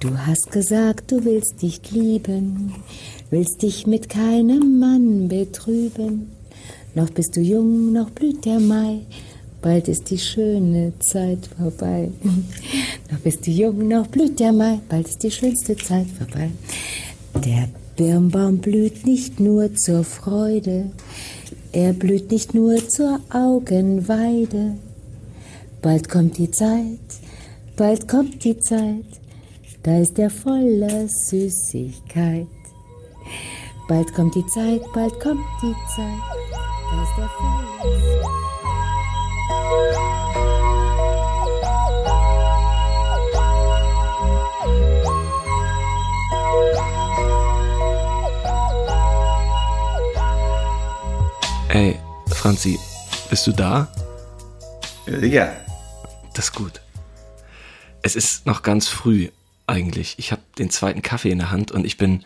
Du hast gesagt, du willst dich lieben, willst dich mit keinem Mann betrüben. Noch bist du jung, noch blüht der Mai, bald ist die schöne Zeit vorbei. noch bist du jung, noch blüht der Mai, bald ist die schönste Zeit vorbei. Der Birnbaum blüht nicht nur zur Freude, er blüht nicht nur zur Augenweide. Bald kommt die Zeit, bald kommt die Zeit, da ist er voller Süßigkeit. Bald kommt die Zeit, bald kommt die Zeit, da ist er voller Süßigkeit. Ey, Franzi, bist du da? Ja. Das ist gut. Es ist noch ganz früh eigentlich. Ich habe den zweiten Kaffee in der Hand und ich bin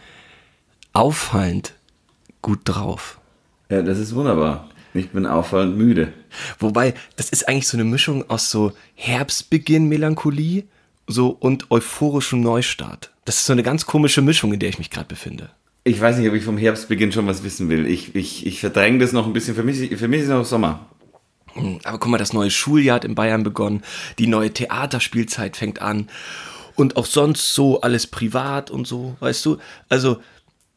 auffallend gut drauf. Ja, das ist wunderbar. Ich bin auffallend müde. Wobei, das ist eigentlich so eine Mischung aus so Herbstbeginn Melancholie so und euphorischem Neustart. Das ist so eine ganz komische Mischung, in der ich mich gerade befinde. Ich weiß nicht, ob ich vom Herbstbeginn schon was wissen will. Ich, ich, ich verdränge das noch ein bisschen. Für mich, für mich ist noch Sommer. Hm, Aber guck mal, das neue Schuljahr hat in Bayern begonnen. Die neue Theaterspielzeit fängt an. Und auch sonst so alles privat und so, weißt du? Also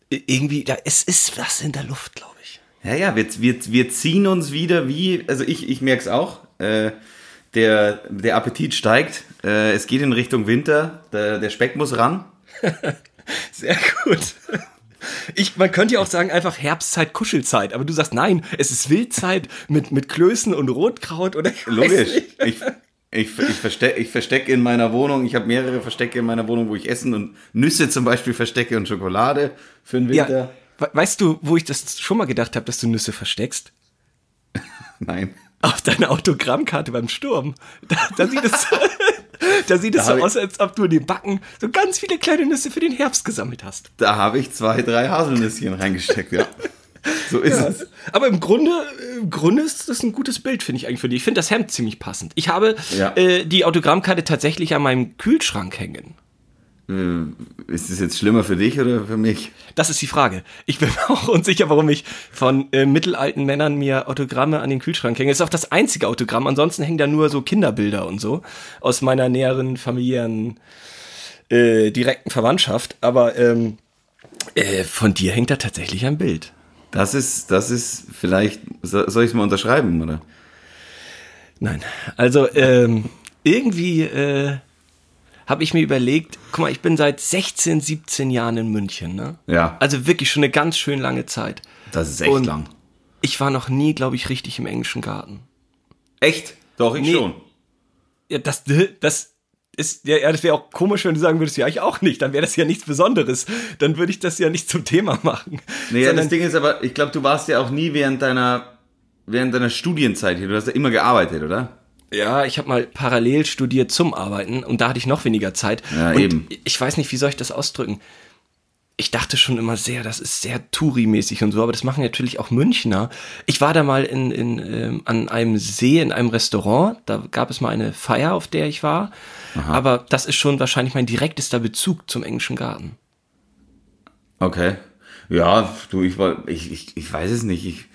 irgendwie, da es ist was in der Luft, glaube ich. Ja, ja, wir, wir, wir ziehen uns wieder wie, also ich, ich merke es auch, äh, der, der Appetit steigt, äh, es geht in Richtung Winter, der, der Speck muss ran. Sehr gut. Ich, man könnte ja auch sagen, einfach Herbstzeit, Kuschelzeit, aber du sagst, nein, es ist Wildzeit mit, mit Klößen und Rotkraut oder Logisch. Ich, ich, ich verstecke ich versteck in meiner Wohnung, ich habe mehrere Verstecke in meiner Wohnung, wo ich Essen und Nüsse zum Beispiel verstecke und Schokolade für den Winter. Ja, we- weißt du, wo ich das schon mal gedacht habe, dass du Nüsse versteckst? Nein. Auf deiner Autogrammkarte beim Sturm. Da, da sieht es, da sieht es Da so aus, als ob du in den Backen so ganz viele kleine Nüsse für den Herbst gesammelt hast. Da habe ich zwei, drei Haselnüsschen reingesteckt, ja. So ist es. Aber im Grunde, im Grunde ist das ein gutes Bild, finde ich eigentlich für dich. Ich finde das Hemd ziemlich passend. Ich habe Ja. äh, die Autogrammkarte tatsächlich an meinem Kühlschrank hängen. Ist es jetzt schlimmer für dich oder für mich? Das ist die Frage. Ich bin mir auch unsicher, warum ich von äh, mittelalten Männern mir Autogramme an den Kühlschrank hänge. Das ist auch das einzige Autogramm. Ansonsten hängen da nur so Kinderbilder und so aus meiner näheren familiären äh, direkten Verwandtschaft. Aber ähm, äh, von dir hängt da tatsächlich ein Bild. Das ist, das ist vielleicht, so- soll ich es mal unterschreiben, oder? Nein. Also ähm, irgendwie äh, habe ich mir überlegt, guck mal, ich bin seit 16, 17 Jahren in München. Ne? Ja. Also wirklich schon eine ganz schön lange Zeit. Das ist echt Und lang. Ich war noch nie, glaube ich, richtig im englischen Garten. Echt? Doch, ich Nee. schon. Ja, das, das ist, ja, das wäre auch komisch, wenn du sagen würdest, ja, ich auch nicht. Dann wäre das ja nichts Besonderes. Dann würde ich das ja nicht zum Thema machen. Naja, Sondern- das Ding ist aber, ich glaube, du warst ja auch nie während deiner, während deiner Studienzeit hier. Du hast ja immer gearbeitet, oder? Ja, ich habe mal parallel studiert zum Arbeiten und da hatte ich noch weniger Zeit. Ja, und eben. Ich weiß nicht, wie soll ich das ausdrücken. Ich dachte schon immer sehr, das ist sehr Touri-mäßig und so, aber das machen natürlich auch Münchner. Ich war da mal in, in, ähm, an einem See, in einem Restaurant. Da gab es mal eine Feier, auf der ich war. Aber das ist schon wahrscheinlich mein direktester Bezug zum englischen Garten. Okay. Ja, du, ich war, ich, ich, ich weiß es nicht. Ich,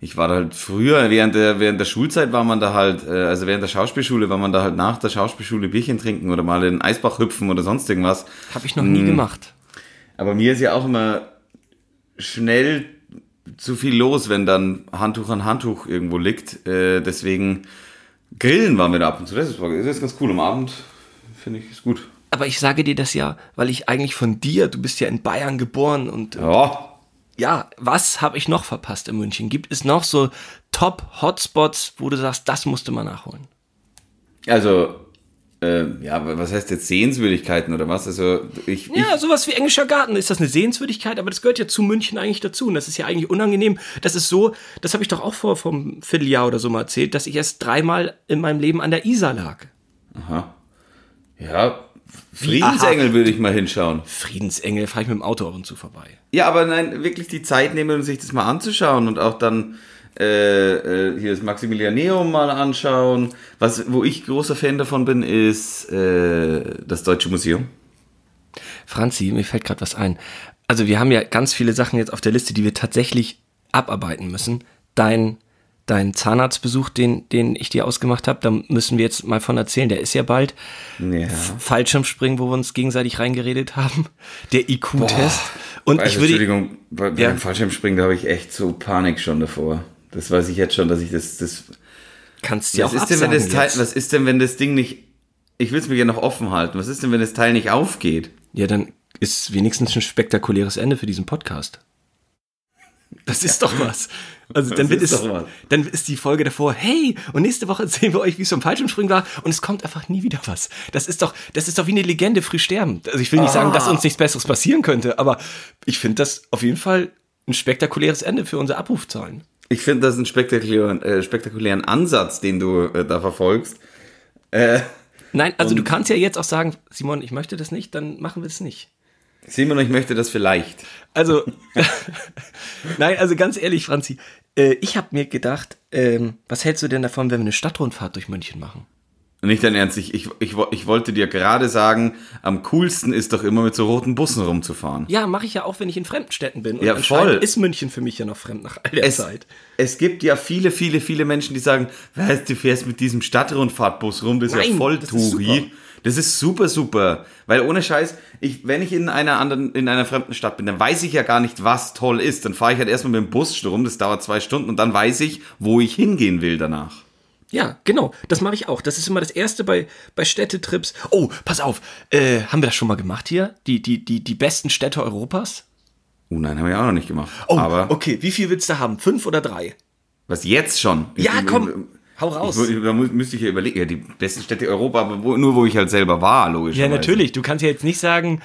ich war da halt früher, während der, während der Schulzeit war man da halt, äh, also während der Schauspielschule war man da halt nach der Schauspielschule Bierchen trinken oder mal in den Eisbach hüpfen oder sonst irgendwas. Habe ich noch nie gemacht. Aber mir ist ja auch immer schnell zu viel los, wenn dann Handtuch an Handtuch irgendwo liegt. Äh, deswegen grillen waren wir da ab und zu. Das ist, das ist ganz cool. Am Abend finde ich ist gut. Aber ich sage dir das ja, weil ich eigentlich von dir, du bist ja in Bayern geboren und Ja, ja, was habe ich noch verpasst in München? Gibt es noch so Top-Hotspots, wo du sagst, das musste man nachholen? also äh, ja, was heißt jetzt Sehenswürdigkeiten oder was? Also ich, Ja, sowas wie englischer Garten. Ist das eine Sehenswürdigkeit? Aber das gehört ja zu München eigentlich dazu. Und das ist ja eigentlich unangenehm. Das ist so, das habe ich doch auch vor vom Vierteljahr oder so mal erzählt, dass ich erst dreimal in meinem Leben an der Isar lag. ich ja Friedensengel würde ich mal hinschauen. Friedensengel fahre ich mit dem Auto ab und zu vorbei. Ja, aber nein, wirklich die Zeit nehmen und sich das mal anzuschauen und auch dann äh, äh, hier das Maximilianeum mal anschauen. Was, wo ich großer Fan davon bin, ist äh, das Deutsche Museum. Franzi, mir fällt gerade was ein. Also wir haben ja ganz viele Sachen jetzt auf der Liste, die wir tatsächlich abarbeiten müssen. Dein, dein Zahnarztbesuch, den, den ich dir ausgemacht habe, da müssen wir jetzt mal von erzählen. Der ist ja bald. Ja. Fallschirmspringen, wo wir uns gegenseitig reingeredet haben. Der IQ-Test. Und Also, ich würde. Entschuldigung, bei, Ja. Fallschirmspringen, da habe ich echt so Panik schon davor. Das weiß ich jetzt schon, dass ich das. das Kannst dir was, auch ist denn, wenn das Teil, jetzt. was ist denn, wenn das Ding nicht. Ich will es mir gerne noch offen halten. Was ist denn, wenn das Teil nicht aufgeht? Ja, dann ist wenigstens ein spektakuläres Ende für diesen Podcast. Das ist doch was. Also dann wird es, doch was. dann ist die Folge davor, hey, und nächste Woche erzählen wir euch, wie es vom Fallschirmspringen war, und es kommt einfach nie wieder was. Das ist doch, das ist doch wie eine Legende früh sterben. Also ich will nicht sagen, Ah. dass uns nichts Besseres passieren könnte, aber ich finde das auf jeden Fall ein spektakuläres Ende für unsere Abrufzahlen. Ich finde das einen spektakulären, äh, spektakulären Ansatz, den du äh, da verfolgst. Nein, also du kannst ja jetzt auch sagen, Simon, ich möchte das nicht, dann machen wir es nicht. Simon, ich möchte das vielleicht. Also, nein, also ganz ehrlich, Franzi, äh, ich habe mir gedacht, ähm, was hältst du denn davon, wenn wir eine Stadtrundfahrt durch München machen? Nicht dein Ernst, ich, ich, ich, ich wollte dir gerade sagen, am coolsten ist doch immer mit so roten Bussen rumzufahren. Ja, mache ich ja auch, wenn ich in fremden Städten bin. Und Ja, voll. ist München für mich ja noch fremd nach all der Es, Zeit. es gibt ja viele, viele, viele Menschen, die sagen, weißt du, fährst mit diesem Stadtrundfahrtbus rum, das ist ja voll. Touri. Das ist super, super. Weil ohne Scheiß, ich, wenn ich in einer anderen, in einer fremden Stadt bin, dann weiß ich ja gar nicht, was toll ist. Dann fahre ich halt erstmal mit dem Bus rum, das dauert zwei Stunden und dann weiß ich, wo ich hingehen will danach. Ja, genau, das mache ich auch. Das ist immer das Erste bei, bei Städtetrips. Oh, pass auf, äh, haben wir das schon mal gemacht hier? Die, die, die, die besten Städte Europas? Oh nein, haben wir auch noch nicht gemacht. Oh, Aber okay, wie viel willst du haben? Fünf oder drei? was jetzt schon? Ja, Ich- komm, hau raus. Ich, da müsste ich ja überlegen, ja, die besten Städte Europa, aber wo, nur wo ich halt selber war, logisch. Ja, natürlich. Du kannst ja jetzt nicht sagen,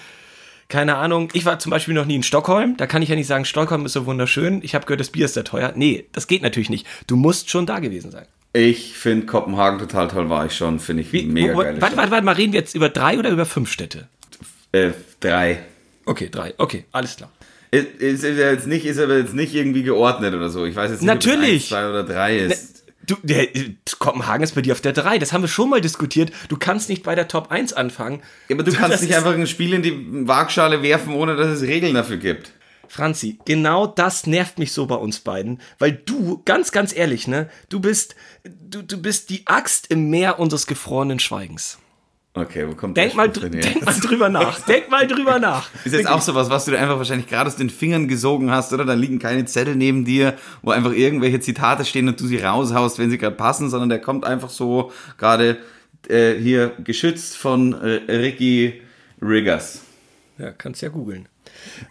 keine Ahnung, ich war zum Beispiel noch nie in Stockholm. Da kann ich ja nicht sagen, Stockholm ist so wunderschön. Ich habe gehört, das Bier ist da teuer. Nee, das geht natürlich nicht. Du musst schon da gewesen sein. Ich finde Kopenhagen total toll, war ich schon, finde ich Wie, mega geil. warte, warte, warte mal, reden wir jetzt über drei oder über fünf Städte? Äh, drei. Okay, drei. Okay, alles klar. Ist, ist, ist, er jetzt nicht, ist aber jetzt nicht irgendwie geordnet oder so. Ich weiß jetzt nicht, ob es Natürlich. eins, zwei oder drei ist. Du, der, Kopenhagen ist bei dir auf der drei. Das haben wir schon mal diskutiert. Du kannst nicht bei der Top 1 anfangen. Ja, aber du Das kannst nicht einfach ein Spiel in die Waagschale werfen, ohne dass es Regeln dafür gibt. Franzi, genau das nervt mich so bei uns beiden, weil du, ganz, ganz ehrlich, ne, du bist, du, du bist die Axt im Meer unseres gefrorenen Schweigens. Okay, wo kommt Denk mal, dr denk mal drüber nach. Denk mal drüber nach. Ist jetzt auch sowas, was du dir einfach wahrscheinlich gerade aus den Fingern gesogen hast, oder? Da liegen keine Zettel neben dir, wo einfach irgendwelche Zitate stehen und du sie raushaust, wenn sie gerade passen, sondern der kommt einfach so gerade äh, hier geschützt von äh, Ricky Riggers. Ja, kannst ja googeln.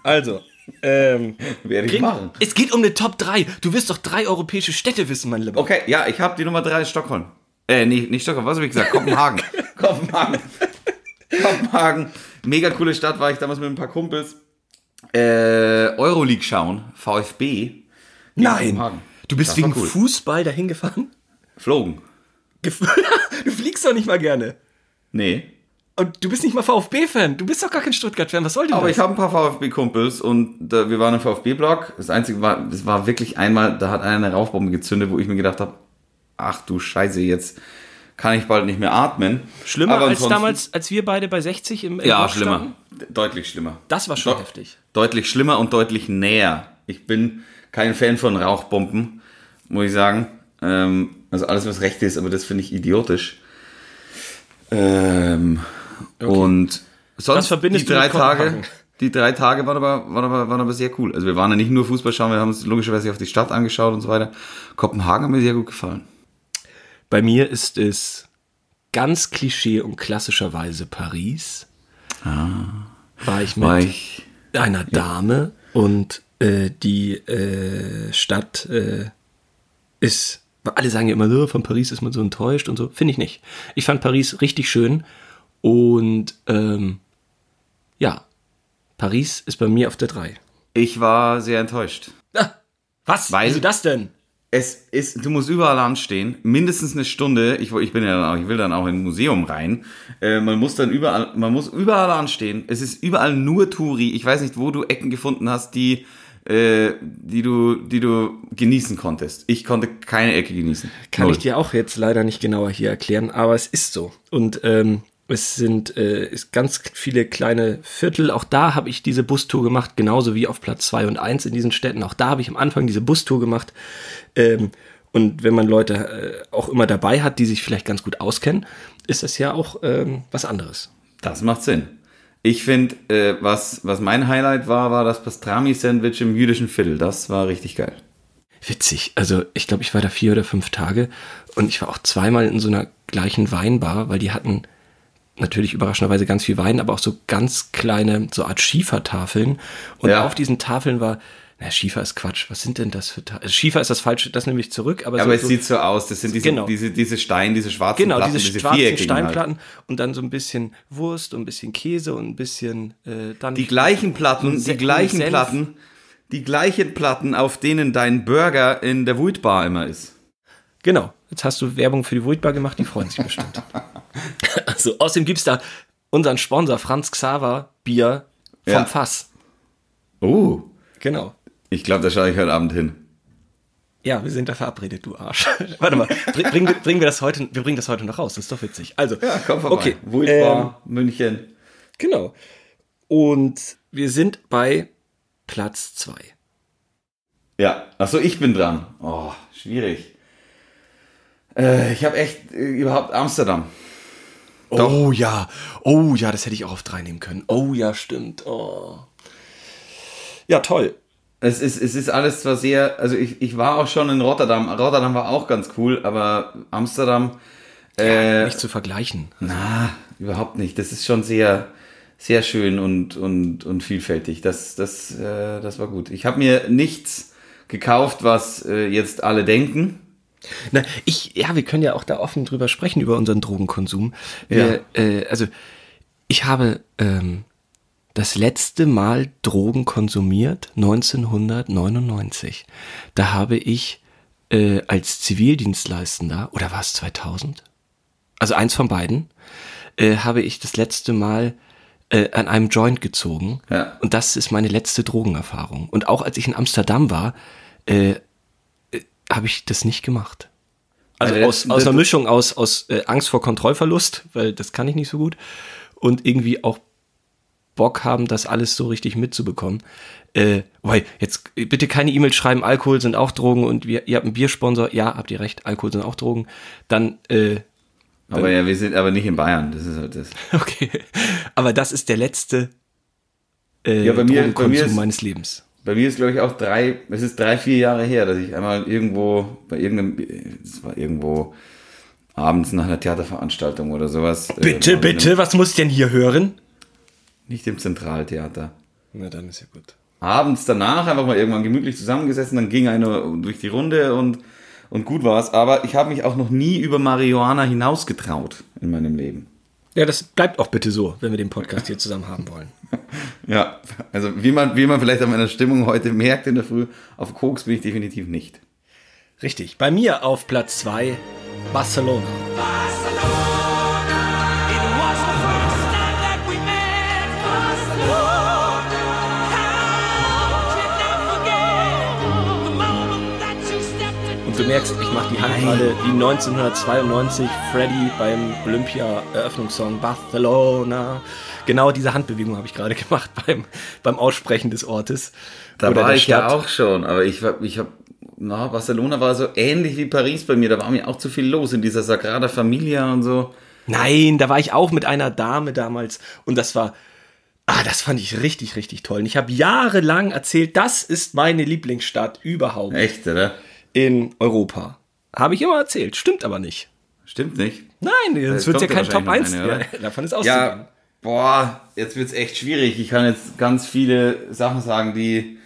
Also, ähm, Werde ich kriegen- machen. es geht um eine Top 3. Du wirst doch drei europäische Städte wissen, mein Lieber. Okay, ja, ich habe die Nummer drei ist Stockholm. Äh, nee, nicht Stockholm, was habe ich gesagt? Kopenhagen. Kopenhagen. Kopenhagen. Mega coole Stadt, war ich damals mit ein paar Kumpels. Äh, Euroleague schauen, VfB. Nein, Kopenhagen. du bist Das wegen cool. Fußball dahin gefahren? Flogen. Du fliegst doch nicht mal gerne. Nee. Und du bist nicht mal VfB-Fan. Du bist doch gar kein Stuttgart-Fan. Was soll denn Aber das? ich habe ein paar VfB-Kumpels und äh, wir waren im VfB-Block. Das Einzige war, das war wirklich einmal, da hat einer eine Rauchbombe gezündet, wo ich mir gedacht habe, ach du Scheiße, jetzt kann ich bald nicht mehr atmen. Schlimmer Aber als damals, als wir beide bei 60 im, im Ja, Block schlimmer. standen? Deutlich schlimmer. Das war schon Deu- heftig. Deutlich schlimmer und deutlich näher. Ich bin kein Fan von Rauchbomben, muss ich sagen. Ähm, also alles, was recht ist, aber das finde ich idiotisch. Ähm, Und sonst die drei? Tage, die drei Tage waren aber, waren, aber, waren aber sehr cool. Also wir waren ja nicht nur Fußball schauen, wir haben uns logischerweise auf die Stadt angeschaut und so weiter. Kopenhagen hat mir sehr gut gefallen. Bei mir ist es ganz klischee und klassischerweise Paris. War ich mit War ich, einer Dame und äh, die äh, Stadt äh, ist, alle sagen ja immer, so, von Paris ist man so enttäuscht und so. Finde ich nicht. Ich fand Paris richtig schön und ähm, ja, Paris ist bei mir auf der 3. ich war sehr enttäuscht. Ah, was? Weil- Wieso das denn? Es ist, du musst überall anstehen, mindestens eine Stunde. Ich, ich bin ja dann auch, ich will dann auch in ein Museum rein. Äh, man muss dann überall, man muss überall anstehen. Es ist überall nur Touri. Ich weiß nicht, wo du Ecken gefunden hast, die, äh, die du, die du genießen konntest. Ich konnte keine Ecke genießen. Kann Null. ich dir auch jetzt leider nicht genauer hier erklären, aber es ist so. Und ähm, Es sind äh, ganz viele kleine Viertel. Auch da habe ich diese Bustour gemacht, genauso wie auf Platz 2 und 1 in diesen Städten. Auch da habe ich am Anfang diese Bustour gemacht. Ähm, und wenn man Leute äh, auch immer dabei hat, die sich vielleicht ganz gut auskennen, ist das ja auch ähm, was anderes. Das macht Sinn. Ich finde, äh, was, was mein Highlight war, war das Pastrami-Sandwich im jüdischen Viertel. Das war richtig geil. Witzig. Also ich glaube, ich war da vier oder fünf Tage und ich war auch zweimal in so einer gleichen Weinbar, weil die hatten natürlich überraschenderweise ganz viel Wein, aber auch so ganz kleine, so Art Schiefertafeln. Und Ja. auf diesen Tafeln war, na, Schiefer ist Quatsch. Was sind denn das für Tafeln? Also Schiefer ist das falsche, das nehme ich zurück, aber, Aber so, es sieht so aus, das sind diese, Genau. diese, diese Steine, diese schwarzen Genau, Platten, diese, schwarzen halt. Steinplatten und dann so ein bisschen Wurst und ein bisschen Käse und ein bisschen äh, dann. Die gleichen Platten, So die gleichen Senf. Platten, die gleichen Platten, auf denen dein Burger in der Wheatbar immer ist. Genau. Jetzt hast du Werbung für die Wurtbar gemacht, die freuen sich bestimmt. also, außerdem gibt's da unseren Sponsor Franz Xaver Bier vom Ja. Fass. Oh, Genau. ich glaube, da schaue ich heute Abend hin. Ja, wir sind da verabredet, du Arsch. Warte mal, bring, bringen, wir- bringen wir das heute, wir bringen das heute noch raus, das ist doch witzig. Also, Ja, komm vorbei. Okay, Wheatbar, München. genau. Und wir sind bei Platz zwei. Ja, achso, ich bin dran. Oh, schwierig. Äh, ich habe echt äh, überhaupt Amsterdam. Oh ja, oh ja, das hätte ich auch auf drei nehmen können. Oh ja, stimmt. Oh. Ja, toll. Es ist, es ist alles zwar sehr, also ich, ich war auch schon in Rotterdam. Rotterdam war auch ganz cool, aber Amsterdam, äh, Nicht zu vergleichen. na, überhaupt nicht. Das ist schon sehr, sehr schön und, und, und vielfältig. Das, das, äh, das war gut. Ich habe mir nichts gekauft, was äh, jetzt alle denken. Na, ich, ja, wir können ja auch da offen drüber sprechen, über unseren Drogenkonsum. Wir, äh, also, ich habe ähm, das letzte Mal Drogen konsumiert 1999. Da habe ich äh, als Zivildienstleistender, oder war es 2000? Also eins von beiden, äh, habe ich das letzte Mal äh, an einem Joint gezogen. Ja. Und das ist meine letzte Drogenerfahrung. Und auch als ich in Amsterdam war, äh, habe ich das nicht gemacht. Also Also aus, aus einer Mischung aus, aus äh, Angst vor Kontrollverlust, weil das kann ich nicht so gut, und irgendwie auch Bock haben, das alles so richtig mitzubekommen. Äh, wobei, jetzt äh, bitte keine E-Mail schreiben, Alkohol sind auch Drogen und wir, ihr habt einen Biersponsor, ja, habt ihr recht, Alkohol sind auch Drogen. Dann, äh, Aber ja, wir sind aber nicht in Bayern. Das ist halt das. okay. Aber das ist der letzte äh, Ja, bei mir- bei Drogenkonsum mir ist- meines Lebens. Bei mir ist, glaube ich, auch drei, es ist drei, vier Jahre her, dass ich einmal irgendwo, bei irgendeinem, es war irgendwo abends nach einer Theaterveranstaltung oder sowas. äh, Bitte, mit bitte, was muss ich denn hier hören? einem- Nicht im Zentraltheater. Na, dann ist ja gut. Abends danach einfach mal irgendwann gemütlich zusammengesessen, dann ging einer durch die Runde und, und gut war's. Aber ich habe mich auch noch nie über Marihuana hinausgetraut in meinem Leben. Ja, das bleibt auch bitte so, wenn wir den Podcast hier zusammen haben wollen. Ja, also wie man, wie man vielleicht an meiner Stimmung heute merkt in der Früh, auf Koks bin ich definitiv nicht. Richtig. Bei mir auf Platz 2 Barcelona. It du merkst, ich mache die Hand gerade wie 1992 Freddy beim Olympia-Eröffnungssong Barcelona. Genau diese Handbewegung habe ich gerade gemacht beim, beim Aussprechen des Ortes. Da war ich ja Stadt. auch schon, aber ich, war- ich habe, na, Barcelona war so ähnlich wie Paris bei mir. Da war mir auch zu viel los in dieser Sagrada Familia und so. Nein, da war ich auch mit einer Dame damals und das war, ah, das fand ich richtig, richtig toll. Und ich habe jahrelang erzählt, das ist meine Lieblingsstadt überhaupt Echt, oder? In Europa. Habe ich immer erzählt, stimmt aber nicht. Stimmt nicht? Nein, Es sonst wird ja kein Top 1. wahrscheinlich noch eine, ja, davon ist auszugehen. Ja, boah, jetzt wird's echt schwierig. Ich kann jetzt ganz viele Sachen sagen, die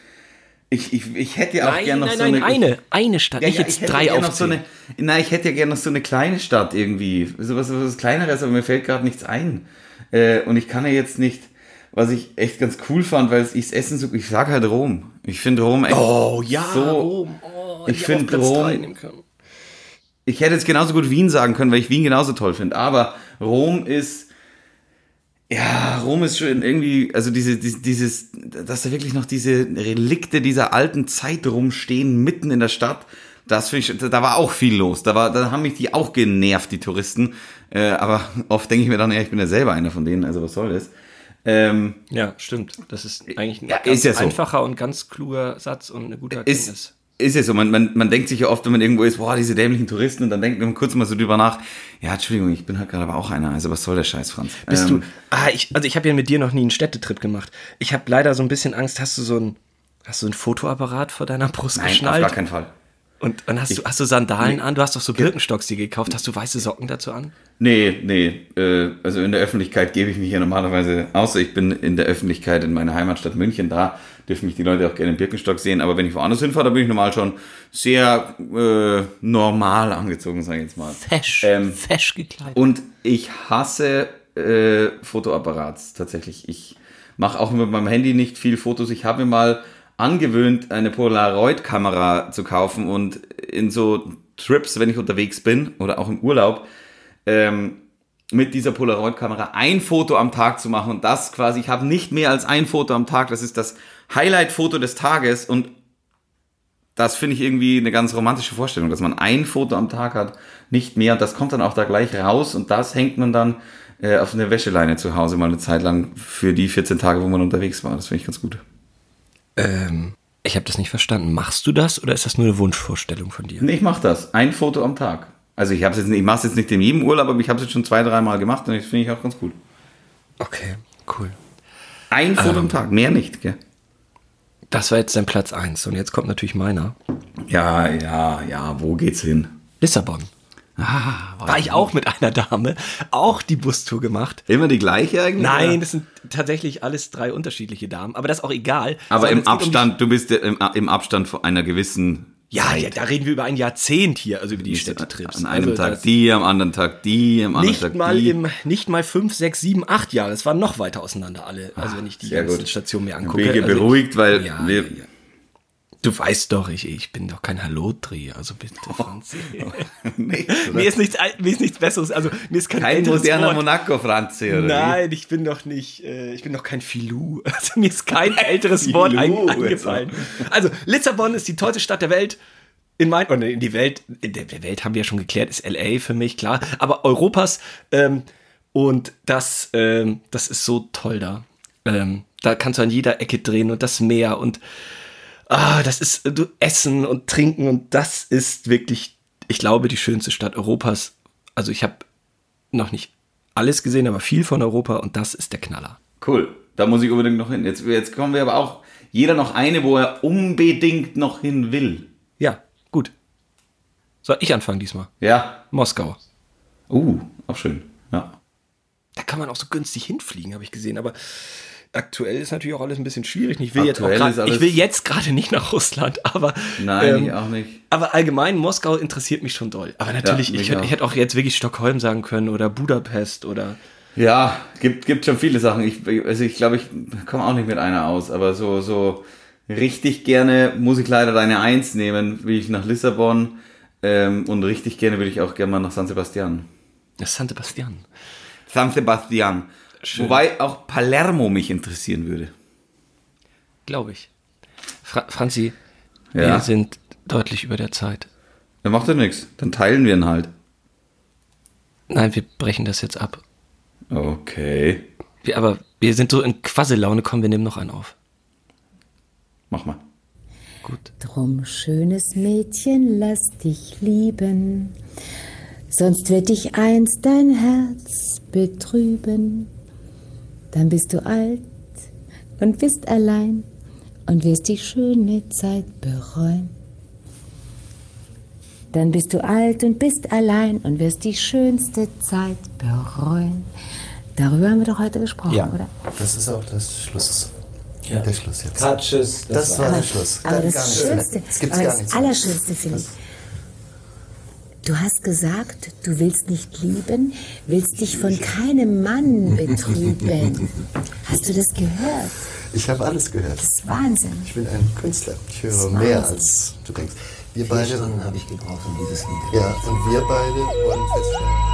ich, ich, ich hätte ja auch Nein, gerne noch nein, so nein, eine. eine, eine Stadt, Ja, nicht ja, jetzt ich hätte drei noch so aufzählen. eine, Nein, ich hätte ja gerne noch so eine kleine Stadt irgendwie. So was, was Kleineres, aber mir fällt gerade nichts ein. Äh, und ich kann ja jetzt nicht, was ich echt ganz cool fand, weil ich das Essen so. Ich sag halt Rom. Ich finde Rom echt. Oh ja, so, Rom. Oh, ich die find auf Platz Rom-. Ich hätte jetzt genauso gut Wien sagen können, weil ich Wien genauso toll finde. Aber Rom ist. Ja, Rom ist schon irgendwie, also diese, dieses, dieses, dass da wirklich noch diese Relikte dieser alten Zeit rumstehen, mitten in der Stadt. Das finde ich, da war auch viel los. Da, war, da haben mich die auch genervt, die Touristen. Äh, aber oft denke ich mir dann, ja, ich bin ja selber einer von denen, also was soll das? Ähm, Ja, stimmt. Das ist eigentlich ein Ja, ganz ist ja so. einfacher und ganz kluger Satz und eine gute ist, Erkenntnis. ist ja so, man, man, man denkt sich ja oft, wenn man irgendwo ist, boah, diese dämlichen Touristen, und dann denkt man kurz mal so drüber nach, ja, Entschuldigung, ich bin halt gerade aber auch einer, also was soll der Scheiß, Franz? Bist Ähm, du. Ah, ich, also ich habe ja mit dir noch nie einen Städtetrip gemacht. Ich habe leider so ein bisschen Angst, hast du so ein. Hast du ein Fotoapparat vor deiner Brust Nein, auf geschnallt? gar keinen Fall. Und, und hast, du, hast du Sandalen an? Du hast doch so Birkenstocks dir gekauft. Hast du weiße Socken dazu an? Nee, nee, äh, also in der Öffentlichkeit gebe ich mich ja normalerweise, außer ich bin in der Öffentlichkeit in meiner Heimatstadt München, da dürfen mich die Leute auch gerne im Birkenstock sehen, aber wenn ich woanders hinfahre, da bin ich normal schon sehr äh, normal angezogen, sage ich jetzt mal. Fesch. Ähm, fesch gekleidet. Und ich hasse äh, Fotoapparats tatsächlich. Ich mache auch mit meinem Handy nicht viel Fotos. Ich habe mir mal angewöhnt, eine Polaroid-Kamera zu kaufen und in so Trips, wenn ich unterwegs bin oder auch im Urlaub, ähm, mit dieser Polaroid-Kamera ein Foto am Tag zu machen und das quasi, ich habe nicht mehr als ein Foto am Tag, das ist das Highlight-Foto des Tages und das finde ich irgendwie eine ganz romantische Vorstellung, dass man ein Foto am Tag hat, nicht mehr. Und das kommt dann auch da gleich raus und das hängt man dann äh, auf eine Wäscheleine zu Hause mal eine Zeit lang für die 14 Tage, wo man unterwegs war. Das finde ich ganz gut. Ähm, ich habe das nicht verstanden. Machst du das oder ist das nur eine Wunschvorstellung von dir? Nee, ich mache das. Ein Foto am Tag. Also ich habe jetzt, nicht- ich mache es jetzt nicht in jedem Urlaub, aber ich habe es jetzt schon zwei, dreimal gemacht und das finde ich auch ganz gut. Okay, cool. Ein Foto am Tag, mehr nicht, gell? Das war jetzt dein Platz 1 und jetzt kommt natürlich meiner. Ja, ja, ja, wo geht's hin? Lissabon. Ah, War ich auch mit einer Dame, auch die Bustour gemacht. Immer die gleiche eigentlich? Nein, oder? das sind tatsächlich alles drei unterschiedliche Damen, aber das ist auch egal. aber im geht um Abstand, du bist ja im, im Abstand von einer gewissen Ja, ja, da reden wir über ein Jahrzehnt hier, also über die Städtetrips. An einem also Tag die, am anderen Tag die, am anderen Nicht Tag mal die. im, nicht mal fünf, sechs, sieben, acht Jahre. Es waren noch weiter auseinander alle. Also wenn ich die sehr ganzen gut. Stationen mir angucke. bin ich also, beruhigt, weil ja, wir, ja. Du weißt doch, ich, ich bin doch kein Hallotri, also bitte, Franzi. Nee, mir, ist nichts, mir ist nichts Besseres, also mir ist kein, kein moderner Wort. Monaco, Franzi, oder Nein, ich bin doch nicht, äh, ich bin doch kein Filou. Also mir ist kein älteres Wort ein, Filou, eingefallen. Also Lissabon ist die tollste Stadt der Welt. In mein, oder in die Welt, in der, der Welt haben wir ja schon geklärt, ist LA für mich, klar. Aber Europas, ähm, und das, ähm, das ist so toll da. Ähm, da kannst du an jeder Ecke drehen und das Meer und ah, das ist äh, du Essen und Trinken und das ist wirklich, ich glaube, die schönste Stadt Europas. Also ich habe noch nicht alles gesehen, aber viel von Europa und das ist der Knaller. Cool, da muss ich unbedingt noch hin. Jetzt, jetzt kommen wir aber auch, jeder noch eine, wo er unbedingt noch hin will. Ja, gut. Soll ich anfangen diesmal? Ja, Moskau. uh, auch schön, ja. Da kann man auch so günstig hinfliegen, habe ich gesehen, aber aktuell ist natürlich auch alles ein bisschen schwierig. Ich will, jetzt, Aktuell grad, ist alles- ich will jetzt gerade nicht nach Russland, aber Nein, ähm, ich auch nicht. Aber allgemein, Moskau interessiert mich schon doll. Aber natürlich, Ja, ich, hätte- auch. ich hätte auch jetzt wirklich Stockholm sagen können oder Budapest oder. Ja, gibt, gibt schon viele Sachen. Ich, also ich glaube, ich komme auch nicht mit einer aus, aber so, so richtig gerne muss ich leider deine Eins nehmen, will ich nach Lissabon ähm, und richtig gerne will ich auch gerne mal nach San Sebastian. San Sebastian. San Sebastian. Wobei auch Palermo mich interessieren würde. Glaube ich. Fra Franzi, Ja. wir sind deutlich über der Zeit. Dann macht ja nichts. Dann teilen wir ihn halt. Nein, wir brechen das jetzt ab. Okay. Wir, aber wir sind so in Quassellaune, komm, wir nehmen noch einen auf. Mach mal. Gut. Drum, schönes Mädchen, lass dich lieben, sonst wird dich einst dein Herz betrüben. Dann bist du alt und bist allein und wirst die schöne Zeit bereuen. Dann bist du alt und bist allein und wirst die schönste Zeit bereuen. Darüber haben wir doch heute gesprochen, Ja, oder? das ist auch das Schluss. Der Schluss jetzt. Tschüss. Das war der Schluss. Aber das gar nichts Schönste, das mehr. Allerschönste finde ich, du hast gesagt, du willst nicht lieben, willst dich von keinem Mann betrüben. Hast du das gehört? Ich habe alles gehört. Das ist Wahnsinn. Ich bin ein Künstler. Ich höre mehr Wahnsinn. als du denkst. Wir Vier beide, Stunden habe ich gebraucht, um dieses Lied. ja, und wir beide wollen feststellen.